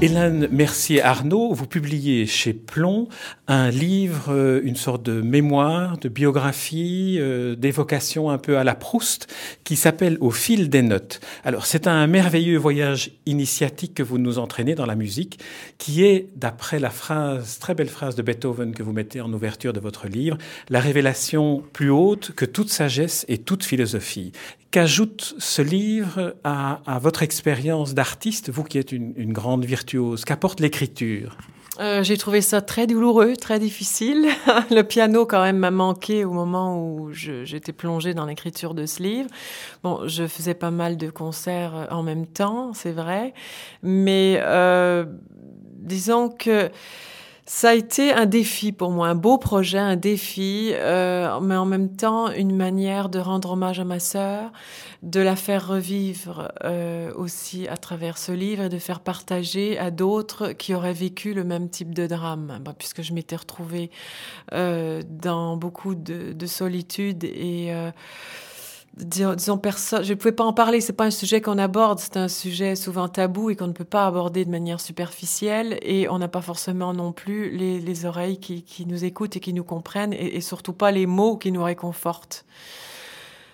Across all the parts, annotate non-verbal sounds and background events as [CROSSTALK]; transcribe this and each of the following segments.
Hélène Mercier-Arnaud, vous publiez chez Plomb un livre, euh, une sorte de mémoire, de biographie, euh, d'évocation un peu à la Proust, qui s'appelle Au fil des notes. Alors c'est un merveilleux voyage initiatique que vous nous entraînez dans la musique, qui est, d'après la phrase, très belle phrase de Beethoven que vous mettez en ouverture de votre livre, la révélation plus haute que toute sagesse et toute philosophie. Qu'ajoute ce livre à, votre expérience d'artiste, vous qui êtes une, grande virtuose? Qu'apporte l'écriture? Euh, j'ai trouvé ça très douloureux, très difficile. [LAUGHS] le piano, quand même, m'a manqué au moment où j'étais plongée dans l'écriture de ce livre. Bon, je faisais pas mal de concerts en même temps, c'est vrai, mais euh, disons que ça a été un défi pour moi, un beau projet, un défi, euh, mais en même temps une manière de rendre hommage à ma sœur, de la faire revivre euh, aussi à travers ce livre et de faire partager à d'autres qui auraient vécu le même type de drame, bah, puisque je m'étais retrouvée euh, dans beaucoup de, de solitude et euh, personne, je ne pouvais pas en parler. C'est pas un sujet qu'on aborde. C'est un sujet souvent tabou et qu'on ne peut pas aborder de manière superficielle. Et on n'a pas forcément non plus les, les oreilles qui, qui, nous écoutent et qui nous comprennent et, et, surtout pas les mots qui nous réconfortent.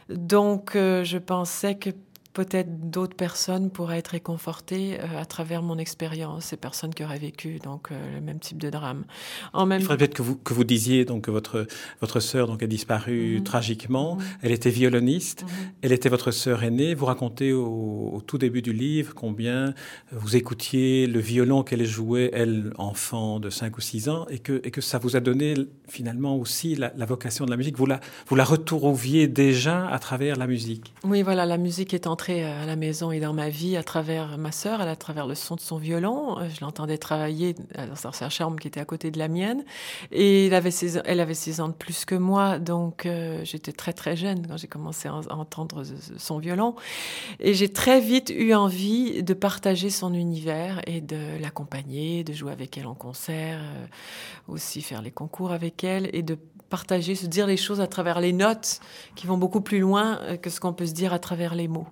Donc, euh, je pensais que peut-être d'autres personnes pourraient être réconfortées euh, à travers mon expérience, ces personnes qui auraient vécu donc euh, le même type de drame. En même... Il faudrait peut-être que vous, que vous disiez donc que votre votre sœur donc a disparu mhm. tragiquement. Mhm. Elle était violoniste. Mhm. Elle était votre sœur aînée. Vous racontez au, au, tout début du livre combien vous écoutiez le violon qu'elle jouait, elle enfant de 5 ou 6 ans, et que et que ça vous a donné finalement aussi la, la vocation de la musique. Vous la vous la retrouviez déjà à travers la musique. Oui, voilà, la musique est entrée à la maison et dans ma vie à travers ma sœur, à travers le son de son violon. Euh, je l'entendais travailler dans sa chambre qui était à côté de la mienne. Et elle avait six, elle avait six ans de plus que moi, donc euh, j'étais très très jeune quand j'ai commencé à, entendre son violon. Et j'ai très vite eu envie de partager son univers et de l'accompagner, de jouer avec elle en concert, euh, aussi faire les concours avec elle et de partager, se dire les choses à travers les notes qui vont beaucoup plus loin que ce qu'on peut se dire à travers les mots.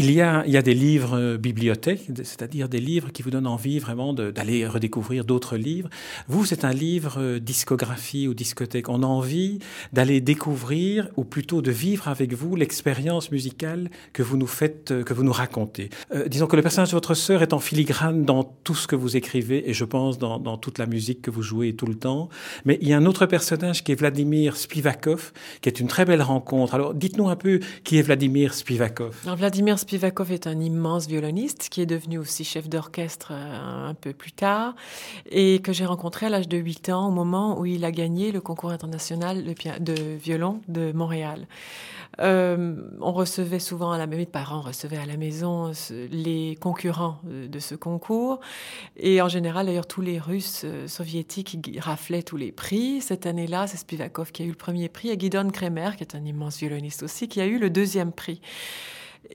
Il y a, il y a des livres euh, bibliothèques, c'est-à-dire des livres qui vous donnent envie vraiment d'aller redécouvrir d'autres livres. Vous, c'est un livre euh, discographie ou discothèque. On a envie d'aller découvrir, ou plutôt de vivre avec vous l'expérience musicale que vous nous faites, euh, que vous nous racontez. disons que le personnage de votre sœur est en filigrane dans tout ce que vous écrivez, et je pense dans, toute la musique que vous jouez tout le temps. Mais il y a un autre personnage qui est Vladimir Spivakov, qui est une très belle rencontre. Alors, dites-nous un peu qui est Vladimir Spivakov. Vladimir Spivakov est un immense violoniste qui est devenu aussi chef d'orchestre euh, un peu plus tard et que j'ai rencontré à l'âge de 8 ans au moment où il a gagné le concours international de, violon de Montréal. Euh, on recevait souvent à la maison les concurrents de ce concours et en général d'ailleurs tous les Russes euh, soviétiques raflaient tous les prix. Cette année-là, c'est Spivakov qui a eu le premier prix et Guidon Kremer qui est un immense violoniste aussi qui a eu le deuxième prix.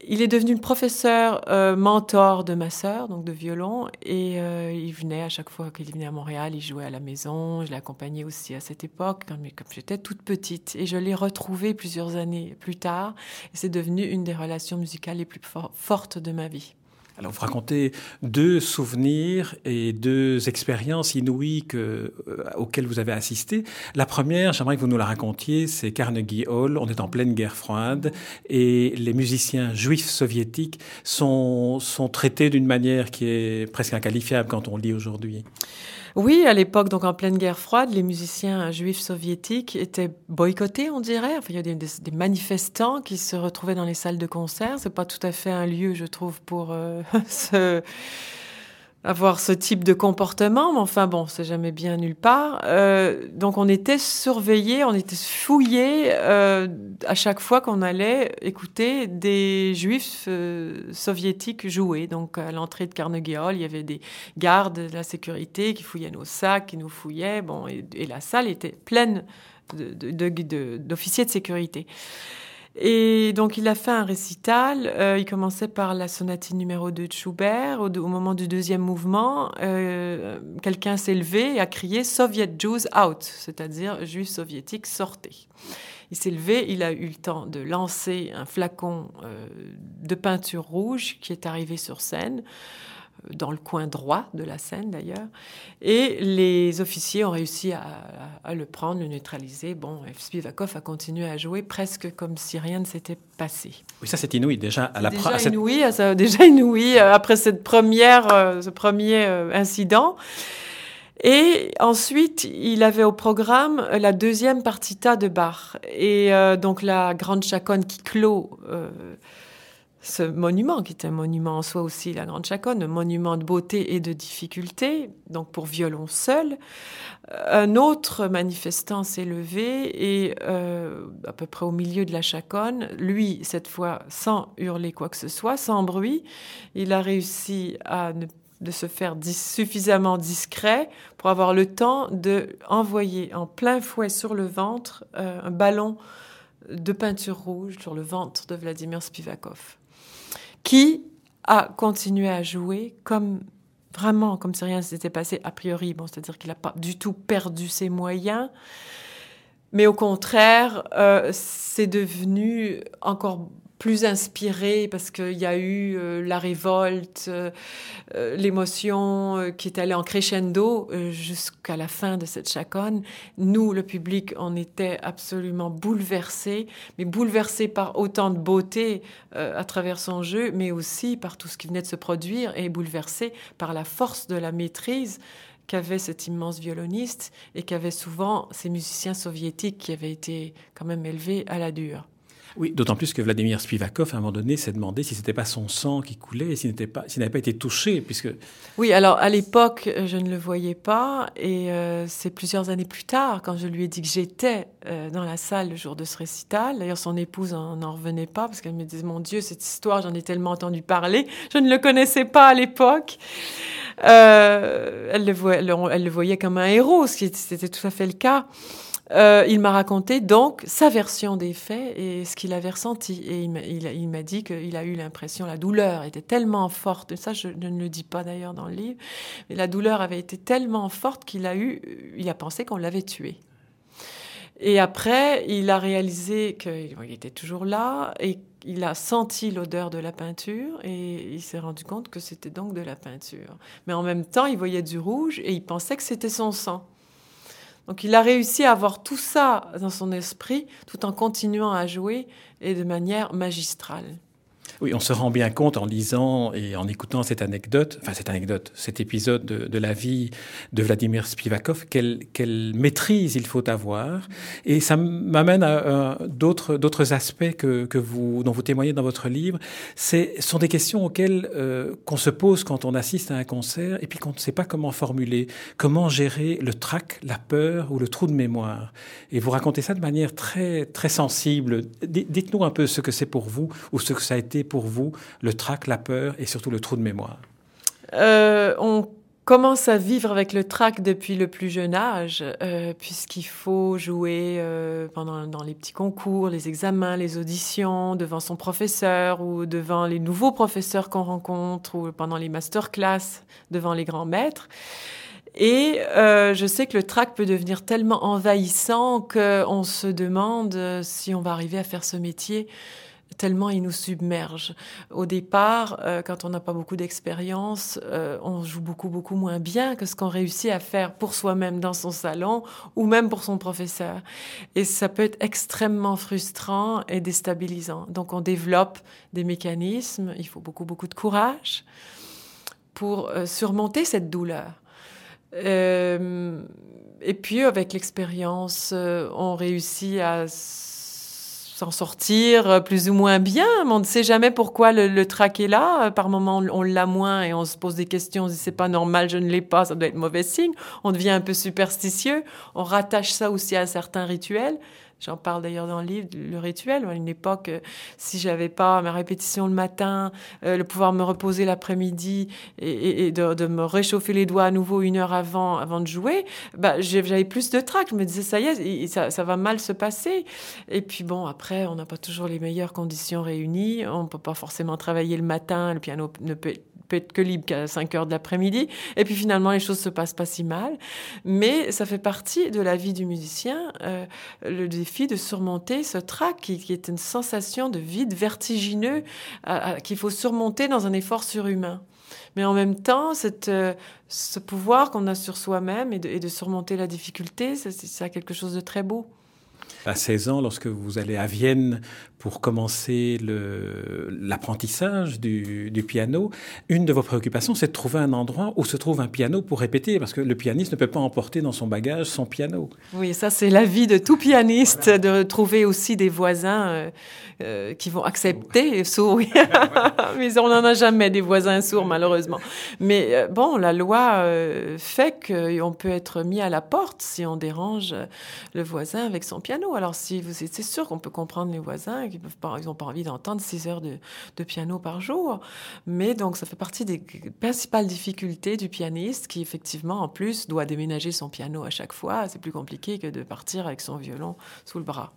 Il est devenu professeur euh, mentor de ma sœur, donc de violon, et euh, il venait à chaque fois qu'il venait à Montréal, il jouait à la maison. Je l'accompagnais aussi à cette époque, comme, comme j'étais toute petite, et je l'ai retrouvé plusieurs années plus tard. C'est devenu une des relations musicales les plus fortes de ma vie. Alors, vous racontez deux souvenirs et deux expériences inouïes euh, auxquelles vous avez assisté. La première, j'aimerais que vous nous la racontiez, c'est Carnegie Hall. On est en pleine guerre froide et les musiciens juifs soviétiques sont, traités d'une manière qui est presque inqualifiable quand on lit aujourd'hui. Oui, à l'époque, donc en pleine guerre froide, les musiciens juifs soviétiques étaient boycottés, on dirait. Enfin, il y a des, des, manifestants qui se retrouvaient dans les salles de concert. C'est pas tout à fait un lieu, je trouve, pour euh, [LAUGHS] avoir ce type de comportement, mais enfin bon, c'est jamais bien nulle part. Euh, donc on était surveillés, on était fouillés euh, à chaque fois qu'on allait écouter des juifs euh, soviétiques jouer. Donc à l'entrée de Carnegie Hall, il y avait des gardes de la sécurité qui fouillaient nos sacs, qui nous fouillaient. Bon, et, la salle était pleine d'officiers de sécurité. Et donc il a fait un récital. Euh, il commençait par la sonatine numéro 2 de Schubert. Au, moment du deuxième mouvement, euh, quelqu'un s'est levé et a crié Soviet Jews out, c'est-à-dire Juifs soviétiques sortez. Il s'est levé, il a eu le temps de lancer un flacon euh, de peinture rouge qui est arrivé sur scène dans le coin droit de la scène d'ailleurs. Et les officiers ont réussi à, le prendre, le neutraliser. Bon, Spivakov a continué à jouer presque comme si rien ne s'était passé. Oui, ça c'est inouï déjà à la Déjà inouï, ça, déjà inouï euh, après cette première, euh, ce premier euh, incident. Et ensuite, il avait au programme la deuxième partita de Bach. Et donc la grande chaconne qui clôt ce monument, qui est un monument en soi aussi, la Grande Chaconne, un monument de beauté et de difficulté, donc pour violon seul. Un autre manifestant s'est levé et euh, à peu près au milieu de la chaconne, lui, cette fois, sans hurler quoi que ce soit, sans bruit, il a réussi à de se faire suffisamment discret pour avoir le temps de envoyer en plein fouet sur le ventre euh, un ballon de peinture rouge sur le ventre de Vladimir Spivakov qui a continué à jouer comme vraiment comme si rien ne s'était passé a priori. Bon, c'est-à-dire qu'il n'a pas du tout perdu ses moyens, mais au contraire, euh, c'est devenu encore plus inspiré parce qu'il y a eu euh, la révolte, euh, euh, l'émotion qui est allée en crescendo jusqu'à la fin de cette chaconne. Nous, le public, on était absolument bouleversés, mais bouleversés par autant de beauté à travers son jeu, mais aussi par tout ce qui venait de se produire et bouleversés par la force de la maîtrise qu'avait cet immense violoniste et qu'avaient souvent ces musiciens soviétiques qui avaient été quand même élevés à la dure. Oui, d'autant plus que Vladimir Spivakov, à un moment donné, s'est demandé si ce n'était pas son sang qui coulait s'il n'avait pas été touché, puisque. Oui, alors à l'époque, euh, je ne le voyais pas, et euh, c'est plusieurs années plus tard, quand je lui ai dit que j'étais euh, dans la salle le jour de ce récital. D'ailleurs, son épouse n'en revenait pas parce qu'elle me disait "Mon Dieu, cette histoire, j'en ai tellement entendu parler, je ne le connaissais pas à l'époque." voyait, elle le voyait comme un héros, ce qui était tout à fait le cas. Euh, il m'a raconté donc sa version des faits et ce qu'il avait ressenti. Et il m'a dit qu'il a eu l'impression, la douleur était tellement forte, ça je, ne le dis pas d'ailleurs dans le livre, mais la douleur avait été tellement forte qu'il a eu, il a pensé qu'on l'avait tué. Et après, il a réalisé qu'il était toujours là et il a senti l'odeur de la peinture et il s'est rendu compte que c'était donc de la peinture. Mais en même temps, il voyait du rouge et il pensait que c'était son sang. Donc il a réussi à avoir tout ça dans son esprit tout en continuant à jouer et de manière magistrale. Oui, on se rend bien compte en lisant et en écoutant cette anecdote, enfin cette anecdote, cet épisode de, la vie de Vladimir Spivakov, quelle, maîtrise il faut avoir. Et ça m'amène à, d'autres, aspects que, que, vous, dont vous témoignez dans votre livre. Ce sont des questions auxquelles euh, qu'on se pose quand on assiste à un concert et puis qu'on ne sait pas comment formuler, comment gérer le trac, la peur ou le trou de mémoire? Et vous racontez ça de manière très, très sensible. Dites-nous un peu ce que c'est pour vous ou ce que ça a été pour vous le trac, la peur et surtout le trou de mémoire? Euh, On commence à vivre avec le trac depuis le plus jeune âge, euh, puisqu'il faut jouer euh, pendant dans les petits concours, les examens, les auditions, devant son professeur ou devant les nouveaux professeurs qu'on rencontre ou pendant les masterclass, devant les grands maîtres. Et je sais que le trac peut devenir tellement envahissant qu'on se demande si on va arriver à faire ce métier tellement il nous submerge. Au départ, euh, quand on n'a pas beaucoup d'expérience, euh, on joue beaucoup, beaucoup moins bien que ce qu'on réussit à faire pour soi-même dans son salon ou même pour son professeur. Et ça peut être extrêmement frustrant et déstabilisant. Donc on développe des mécanismes, il faut beaucoup, beaucoup de courage pour euh, surmonter cette douleur. et puis avec l'expérience, on réussit à s'en sortir euh, plus ou moins bien, mais on ne sait jamais pourquoi le, le trac est là. Par moment, on l'a moins et on se pose des questions. On se dit c'est pas normal, je ne l'ai pas, ça doit être mauvais signe. On devient un peu superstitieux. On rattache ça aussi à certains rituels. J'en parle d'ailleurs dans le livre, le rituel. À une époque, euh, si j'avais pas ma répétition le matin, euh, le pouvoir me reposer l'après-midi et, de, me réchauffer les doigts à nouveau une heure avant, avant de jouer, bah, j'avais plus de trac. Je me disais, ça y est, ça, ça va mal se passer. Et puis bon, après, on n'a pas toujours les meilleures conditions réunies. On peut pas forcément travailler le matin. Le piano ne peut être que libre qu'à 5 heures de l'après-midi. Et puis finalement, les choses se passent pas si mal. Mais ça fait partie de la vie du musicien, euh, le défi de surmonter ce trac qui, est une sensation de vide vertigineux qu'il faut surmonter dans un effort surhumain. Mais en même temps, cette, euh, ce pouvoir qu'on a sur soi-même et, et de, surmonter la difficulté, c'est quelque chose de très beau à 16 ans, lorsque vous allez à Vienne pour commencer l'apprentissage du, du, piano, une de vos préoccupations, c'est de trouver un endroit où se trouve un piano pour répéter, parce que le pianiste ne peut pas emporter dans son bagage son piano. Oui, ça c'est la vie de tout pianiste, de trouver aussi des voisins euh, euh, qui vont accepter sourds. [LAUGHS] [LAUGHS] Mais on n'en a jamais des voisins sourds, malheureusement. Mais euh, bon, la loi fait qu'on peut être mis à la porte si on dérange le voisin avec son piano. Alors si vous, c'est sûr qu'on peut comprendre les voisins qui peuvent pas, ils n'ont pas envie d'entendre 6 heures de, de, piano par jour. Mais donc, ça fait partie des principales difficultés du pianiste qui, effectivement, en plus, doit déménager son piano à chaque fois. C'est plus compliqué que de partir avec son violon sous le bras.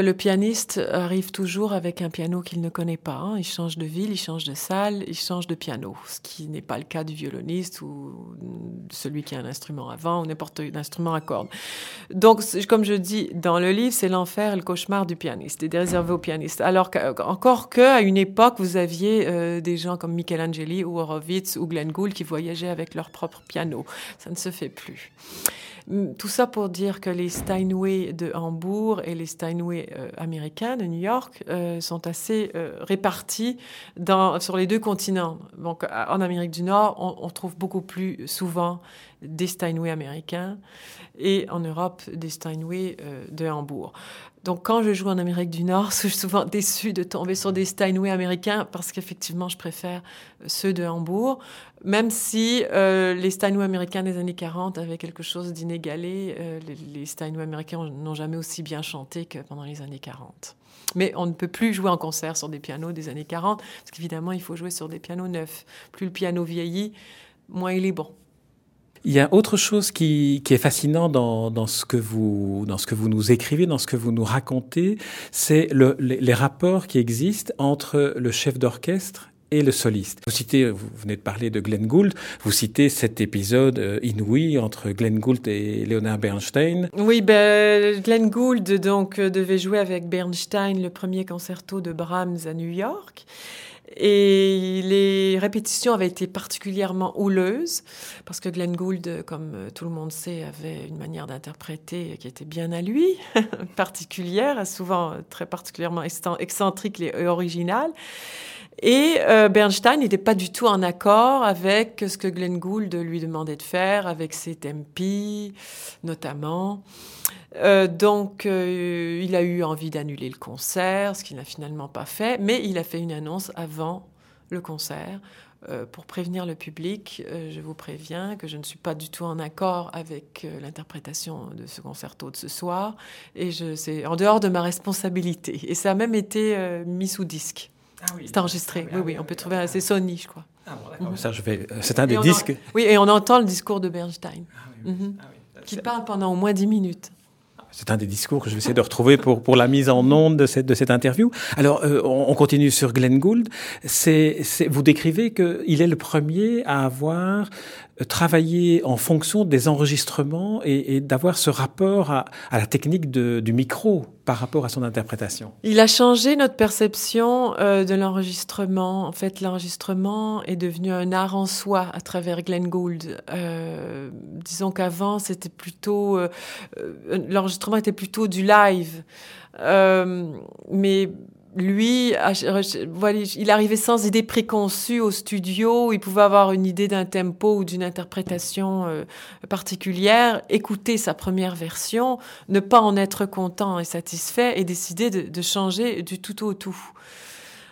Le pianiste arrive toujours avec un piano qu'il ne connaît pas. Hein. Il change de ville, il change de salle, il change de piano, ce qui n'est pas le cas du violoniste ou celui qui a un instrument avant ou n'importe quel instrument à cordes. Donc, comme je dis dans le livre, c'est l'enfer le cauchemar du pianiste, et réservé aux pianistes. Alors qu'encore qu'à une époque, vous aviez euh, des gens comme Michelangeli ou Horowitz ou Glenn Gould qui voyageaient avec leur propre piano. Ça ne se fait plus. Tout ça pour dire que les Steinway de Hambourg et les Steinway euh, américains de New York euh, sont assez euh, répartis sur les deux continents. Donc, en Amérique du Nord, on trouve beaucoup plus souvent des Steinway américains et en Europe des Steinway de Hambourg. Donc quand je joue en Amérique du Nord, [LAUGHS] je suis souvent déçue de tomber sur des Steinway américains parce qu'effectivement, je préfère ceux de Hambourg, même si euh, les Steinway américains des années 40 avaient quelque chose d'inégalé. Euh, les, Steinway américains n'ont jamais aussi bien chanté que pendant les années 40. Mais on ne peut plus jouer en concert sur des pianos des années 40, parce qu'évidemment, il faut jouer sur des pianos neufs. Plus le piano vieillit, moins il est bon. Il y a autre chose qui, qui est fascinant dans, dans, ce que vous, dans ce que vous nous écrivez, dans ce que vous nous racontez, c'est le, les, rapports qui existent entre le chef d'orchestre et le soliste. Vous citez, vous venez de parler de Glenn Gould, vous citez cet épisode euh, inouï entre Glenn Gould et Leonard Bernstein. Oui, ben, Glenn Gould donc devait jouer avec Bernstein le premier concerto de Brahms à New York. Et les répétitions avaient été particulièrement houleuses, parce que Glenn Gould, comme tout le monde sait, avait une manière d'interpréter qui était bien à lui, [LAUGHS] particulière, souvent très particulièrement excentrique et originale. Et euh, Bernstein n'était pas du tout en accord avec ce que Glenn Gould lui demandait de faire, avec ses tempi notamment. Euh, donc, euh, il a eu envie d'annuler le concert, ce qu'il n'a finalement pas fait, mais il a fait une annonce avant le concert. Euh, pour prévenir le public, je vous préviens que je ne suis pas du tout en accord avec l'interprétation de ce concerto de ce soir, et c'est en dehors de ma responsabilité. Et ça a même été mis sous disque. Ah oui, c'est enregistré. oui, oui, on peut trouver. C'est Sony, je crois. Ah bon, mhm. Ça, je vais. C'est un des disques. Oui, et on entend le discours de Bernstein, ah oui, mhm. ah qui parle pendant au moins dix minutes. C'est un des discours que je vais essayer de retrouver pour, pour la mise en onde de cette, de cette interview. Alors, euh, on, continue sur Glenn Gould. Vous décrivez qu'il est le premier à avoir travaillé en fonction des enregistrements et, d'avoir ce rapport à, la technique du micro par rapport à son interprétation. Il a changé notre perception euh, de l'enregistrement. En fait, l'enregistrement est devenu un art en soi à travers Glenn Gould. Euh, disons qu'avant, c'était plutôt euh, l'enregistrement était plutôt du live, mais lui, il arrivait sans idée préconçue au studio, il pouvait avoir une idée d'un tempo ou d'une interprétation euh, particulière, écouter sa première version, ne pas en être content et satisfait et décider de, changer du tout au tout.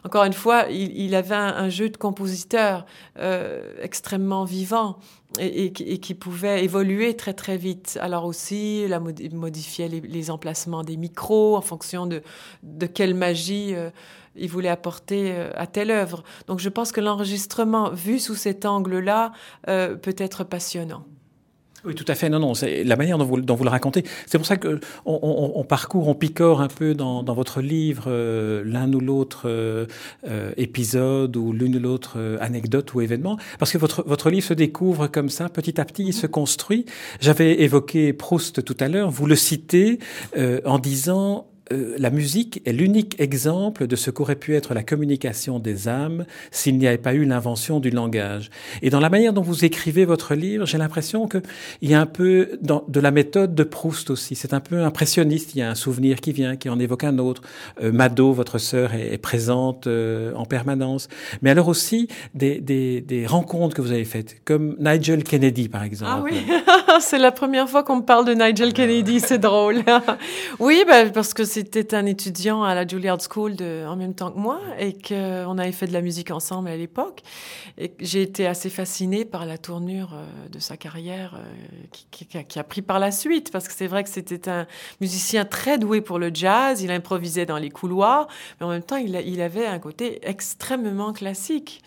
Encore une fois, il, avait un, jeu de compositeur euh, extrêmement vivant et, qui pouvait évoluer très très vite. Alors aussi, il a modifié les, emplacements des micros en fonction de, quelle magie euh, il voulait apporter euh, à telle œuvre. Donc je pense que l'enregistrement vu sous cet angle-là peut être passionnant. Oui, tout à fait. Non, non, c'est la manière dont vous, le racontez. C'est pour ça que on, parcourt, on picore un peu dans, dans votre livre euh, l'un ou l'autre euh, euh, épisode ou l'une ou l'autre anecdote ou événement, parce que votre votre livre se découvre comme ça, petit à petit, il se construit. J'avais évoqué Proust tout à l'heure. Vous le citez en disant euh, la musique est l'unique exemple de ce qu'aurait pu être la communication des âmes s'il n'y avait pas eu l'invention du langage. Et dans la manière dont vous écrivez votre livre, j'ai l'impression qu'il y a un peu de la méthode de Proust aussi. C'est un peu impressionniste. Il y a un souvenir qui vient, qui en évoque un autre. Euh, Mado, votre sœur, est, présente euh, en permanence. Mais alors aussi des, des, des, rencontres que vous avez faites, comme Nigel Kennedy, par exemple. Ah oui, [LAUGHS] c'est la première fois qu'on me parle de Nigel Kennedy. C'est drôle. [LAUGHS] oui, bah, parce que c'est c'était un étudiant à la Juilliard School de, en même temps que moi et qu'on avait fait de la musique ensemble à l'époque. Et j'ai été assez fascinée par la tournure euh, de sa carrière euh, qui, qui, qui, a pris par la suite parce que c'est vrai que c'était un musicien très doué pour le jazz. Il improvisait dans les couloirs, mais en même temps, il, il avait un côté extrêmement classique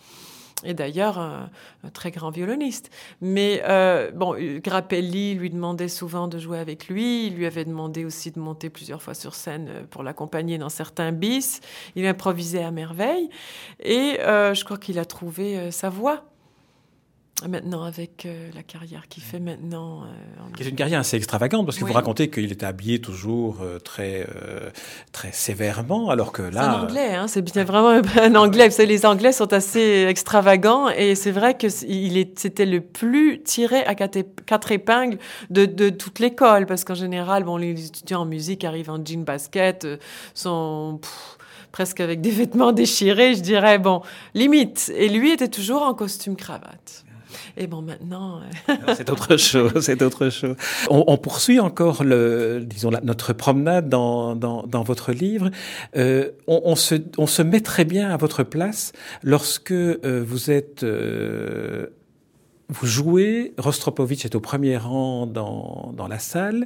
et d'ailleurs un, très grand violoniste. Mais euh, bon, Grappelli lui demandait souvent de jouer avec lui. Il lui avait demandé aussi de monter plusieurs fois sur scène euh, pour l'accompagner dans certains bis. Il improvisait à merveille et euh, je crois qu'il a trouvé sa voix maintenant avec euh, la carrière qu'il fait maintenant. C'est euh, une carrière assez extravagante parce que vous racontez qu'il était habillé toujours euh, très très sévèrement alors que là. C'est un anglais, hein, c'est bien vraiment un anglais. Vous savez, les anglais sont assez extravagants et c'est vrai que c'était le plus tiré à quatre, épingles de, de toute l'école parce qu'en général, bon, les étudiants en musique arrivent en jean basket, sont presque avec des vêtements déchirés, je dirais, bon, limite. Et lui était toujours en costume cravate. Et bon, maintenant. Euh, c'est autre chose, c'est autre chose. On, poursuit encore le, disons, notre promenade dans, dans, dans votre livre. Euh, on, on, se, on se met très bien à votre place lorsque euh, vous êtes. Euh, vous jouez, Rostropovitch est au premier rang dans, dans la salle,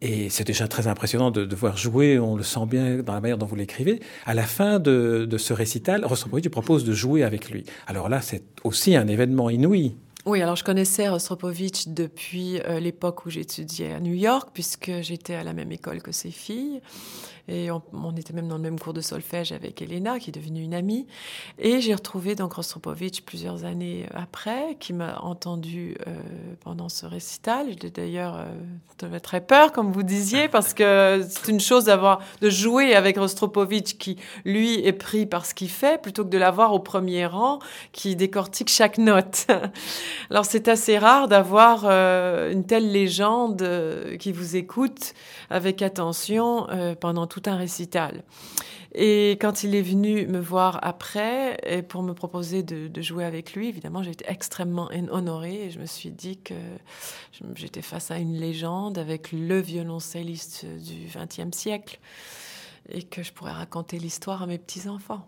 et c'est déjà très impressionnant de, de, voir jouer, on le sent bien dans la manière dont vous l'écrivez. À la fin de, de ce récital, Rostropovitch propose de jouer avec lui. Alors là, c'est aussi un événement inouï. Oui, alors je connaissais Rostropovitch depuis euh, l'époque où j'étudiais à New York, puisque j'étais à la même école que ses filles. Et on, était même dans le même cours de solfège avec Elena, qui est devenue une amie. Et j'ai retrouvé donc Rostropovitch plusieurs années après, qui m'a entendu euh, pendant ce récital. J'ai d'ailleurs euh, très peur, comme vous disiez, [LAUGHS] parce que c'est une chose d'avoir de jouer avec Rostropovitch, qui lui est pris par ce qu'il fait, plutôt que de l'avoir au premier rang, qui décortique chaque note. [LAUGHS] Alors c'est assez rare d'avoir euh, une telle légende euh, qui vous écoute avec attention euh, pendant tout un récital. Et quand il est venu me voir après pour me proposer de, jouer avec lui, évidemment, j'ai été extrêmement honorée et je me suis dit que j'étais face à une légende avec le violoncelliste du XXe siècle et que je pourrais raconter l'histoire à mes petits-enfants.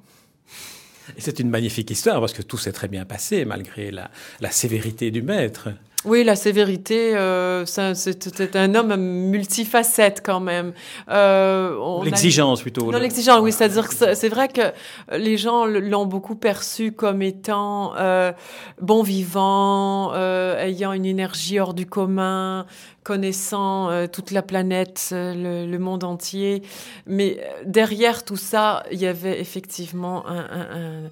Et c'est une magnifique histoire parce que tout s'est très bien passé malgré la sévérité du maître. Oui, la sévérité, euh, c'était un homme multifacette quand même. Euh, l'exigence plutôt. Non, l'exigence, oui, c'est-à-dire que c'est vrai que les gens l'ont beaucoup perçu comme étant euh, bon vivant, euh, ayant une énergie hors du commun, connaissant euh, toute la planète, le, le, monde entier. Mais derrière tout ça, il y avait effectivement un, un,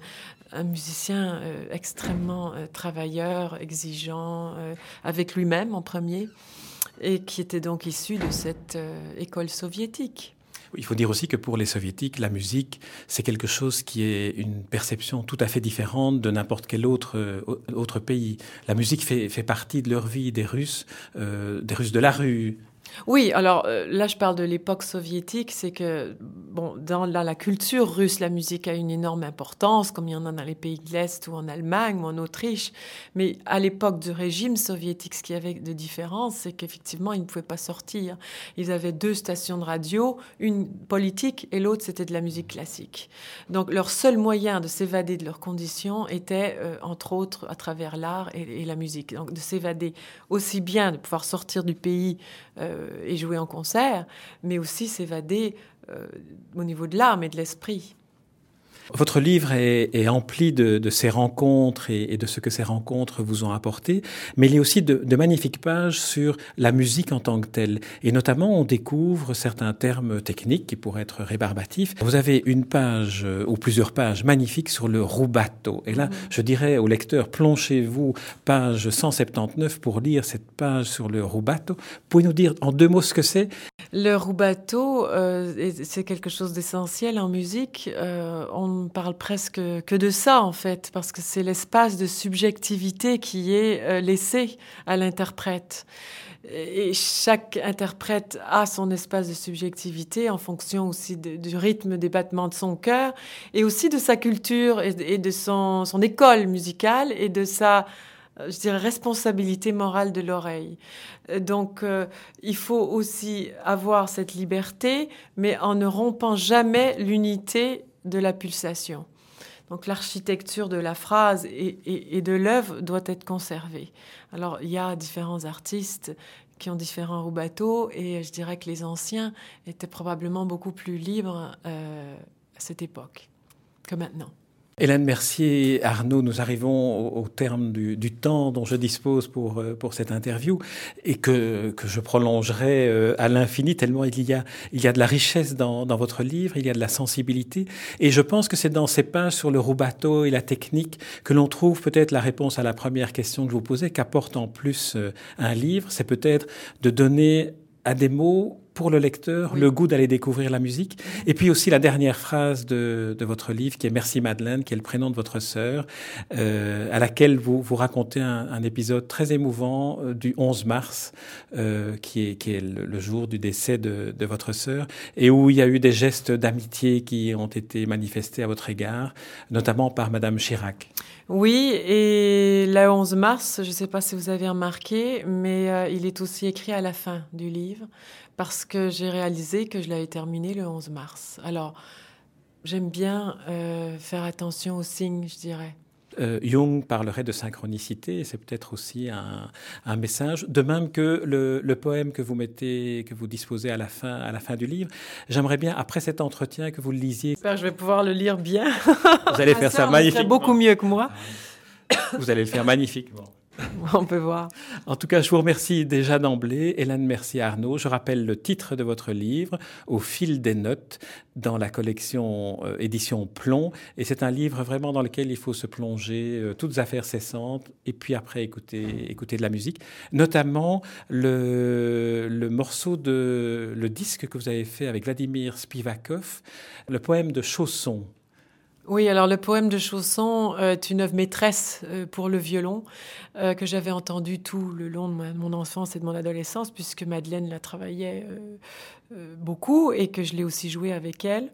un musicien euh, extrêmement euh, travailleur, exigeant, euh, avec lui-même en premier, et qui était donc issu de cette école soviétique. Il faut dire aussi que pour les soviétiques, la musique, c'est quelque chose qui est une perception tout à fait différente de n'importe quel autre, autre pays. La musique fait, fait partie de leur vie des Russes, des Russes de la rue, oui, alors euh, là je parle de l'époque soviétique, c'est que bon, dans la, culture russe, la musique a une énorme importance, comme il y en a dans les pays de l'Est ou en Allemagne ou en Autriche. Mais à l'époque du régime soviétique, ce qui avait de différence, c'est qu'effectivement ils ne pouvaient pas sortir. Ils avaient deux stations de radio, une politique et l'autre c'était de la musique classique. Donc leur seul moyen de s'évader de leurs conditions était, euh, entre autres, à travers l'art et, la musique. Donc de s'évader aussi bien, de pouvoir sortir du pays. Euh, et jouer en concert, mais aussi s'évader au niveau de l'âme et de l'esprit. Votre livre est, est empli de, de, ces rencontres et, et, de ce que ces rencontres vous ont apporté, mais il y a aussi de, de, magnifiques pages sur la musique en tant que telle. Et notamment, on découvre certains termes techniques qui pourraient être rébarbatifs. Vous avez une page euh, ou plusieurs pages magnifiques sur le rubato. Et là, mmh. je dirais au lecteur, plongez-vous page 179 pour lire cette page sur le rubato. Pouvez nous dire en deux mots ce que c'est? Le rubato, euh, c'est quelque chose d'essentiel en musique. Euh, on ne parle presque que de ça, en fait, parce que c'est l'espace de subjectivité qui est euh, laissé à l'interprète. Et chaque interprète a son espace de subjectivité en fonction aussi du rythme des battements de son cœur et aussi de sa culture et de, et de son, son, école musicale et de sa, je dirais, responsabilité morale de l'oreille. Donc, euh, il faut aussi avoir cette liberté, mais en ne rompant jamais l'unité de la pulsation. Donc l'architecture de la phrase et, de l'œuvre doit être conservée. Alors il y a différents artistes qui ont différents rubatos et je dirais que les anciens étaient probablement beaucoup plus libres euh, à cette époque que maintenant. Hélène Mercier, Arnaud, nous arrivons au, terme du, du, temps dont je dispose pour, euh, pour cette interview et que, que je prolongerai euh, à l'infini tellement il y, a, il y a de la richesse dans, dans votre livre, il y a de la sensibilité. Et je pense que c'est dans ces pages sur le rubato et la technique que l'on trouve peut-être la réponse à la première question que je vous posais, qu'apporte en plus euh, un livre, c'est peut-être de donner à des mots pour le lecteur oui. le goût d'aller découvrir la musique. Et puis aussi la dernière phrase de, de, votre livre, qui est Merci Madeleine, qui est le prénom de votre sœur, euh, à laquelle vous, vous racontez un, un épisode très émouvant euh, du 11 mars, euh, qui, est, qui est le, le, jour du décès de, de votre sœur, et où il y a eu des gestes d'amitié qui ont été manifestés à votre égard, notamment par Madame Chirac. Oui, et le 11 mars, je ne sais pas si vous avez remarqué, mais euh, il est aussi écrit à la fin du livre parce que j'ai réalisé que je l'avais terminé le 11 mars. Alors, j'aime bien euh, faire attention aux signes, je dirais. Euh, Jung parlerait de synchronicité, c'est peut-être aussi un, un, message, de même que le, le, poème que vous mettez, que vous disposez à la fin, à la fin du livre. J'aimerais bien, après cet entretien, que vous le lisiez. J'espère que je vais pouvoir le lire bien. Vous allez faire ça magnifiquement. beaucoup mieux que moi. Vous allez le faire magnifiquement. [LAUGHS] On peut voir. En tout cas, je vous remercie déjà d'emblée. Hélène Mercier Arnaud. Je rappelle le titre de votre livre, Au fil des notes, dans la collection euh, édition Plomb. Et c'est un livre vraiment dans lequel il faut se plonger, euh, toutes affaires cessantes, et puis après écouter, écouter de la musique. Notamment le, le morceau de, le disque que vous avez fait avec Vladimir Spivakov, le poème de Chausson. Oui, alors le poème de Chausson euh, est une œuvre maîtresse euh, pour le violon euh, que j'avais entendu tout le long de mon enfance et de mon adolescence, puisque Madeleine la travaillait beaucoup et que je l'ai aussi joué avec elle.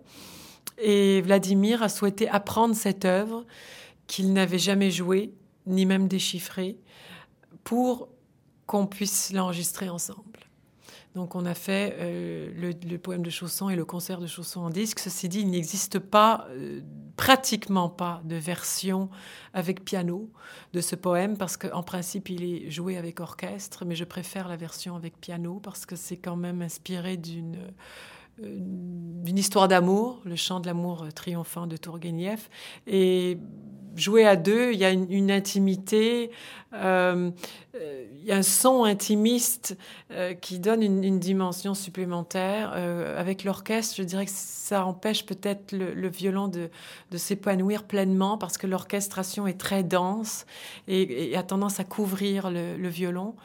Et Vladimir a souhaité apprendre cette œuvre qu'il n'avait jamais jouée, ni même déchiffrée, pour qu'on puisse l'enregistrer ensemble. Donc on a fait le, poème de Chausson et le concert de Chausson en disque. Ceci dit, il n'existe pas, pratiquement pas, de version avec piano de ce poème parce qu'en principe il est joué avec orchestre, mais je préfère la version avec piano parce que c'est quand même inspiré d'une d'une histoire d'amour, le chant de l'amour triomphant de Tourguenieff. Et jouer à deux, il y a une, intimité, euh, il y a un son intimiste euh, qui donne une, dimension supplémentaire. Euh, avec l'orchestre, je dirais que ça empêche peut-être le, violon de, s'épanouir pleinement parce que l'orchestration est très dense et, a tendance à couvrir le violon.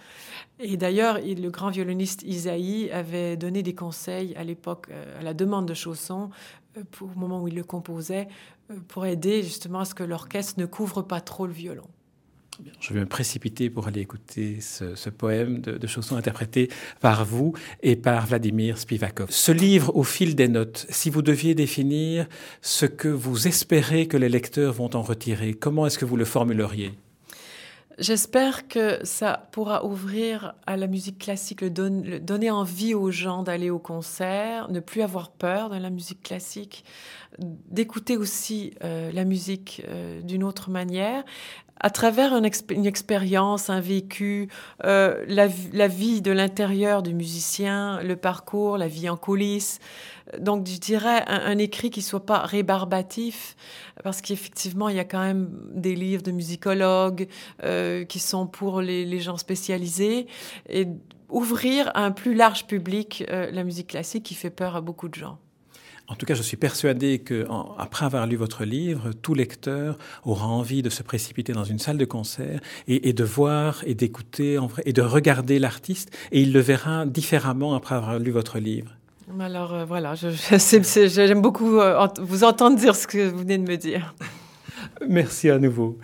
Et d'ailleurs, le grand violoniste Isaïe avait donné des conseils à l'époque, euh, à la demande de Chausson, euh, au moment où il le composait, euh, pour aider justement à ce que l'orchestre ne couvre pas trop le violon. Je vais me précipiter pour aller écouter ce, ce poème de, de Chausson interprété par vous et par Vladimir Spivakov. Ce livre au fil des notes, si vous deviez définir ce que vous espérez que les lecteurs vont en retirer, comment est-ce que vous le formuleriez? J'espère que ça pourra ouvrir à la musique classique, donner envie aux gens d'aller au concert, ne plus avoir peur de la musique classique, d'écouter aussi euh, la musique euh, d'une autre manière, à travers une, expérience, un vécu, euh, la, vie de l'intérieur du musicien, le parcours, la vie en coulisses. Donc, je dirais un, écrit qui soit pas rébarbatif, parce qu'effectivement, il y a quand même des livres de musicologues euh, qui sont pour les, les, gens spécialisés et ouvrir à un plus large public euh, la musique classique qui fait peur à beaucoup de gens. En tout cas, je suis persuadé que, après avoir lu votre livre, tout lecteur aura envie de se précipiter dans une salle de concert et, de voir et d'écouter en vrai et de regarder l'artiste, et il le verra différemment après avoir lu votre livre. Alors euh, voilà, j'aime beaucoup euh, vous entendre dire ce que vous venez de me dire. Merci à nouveau.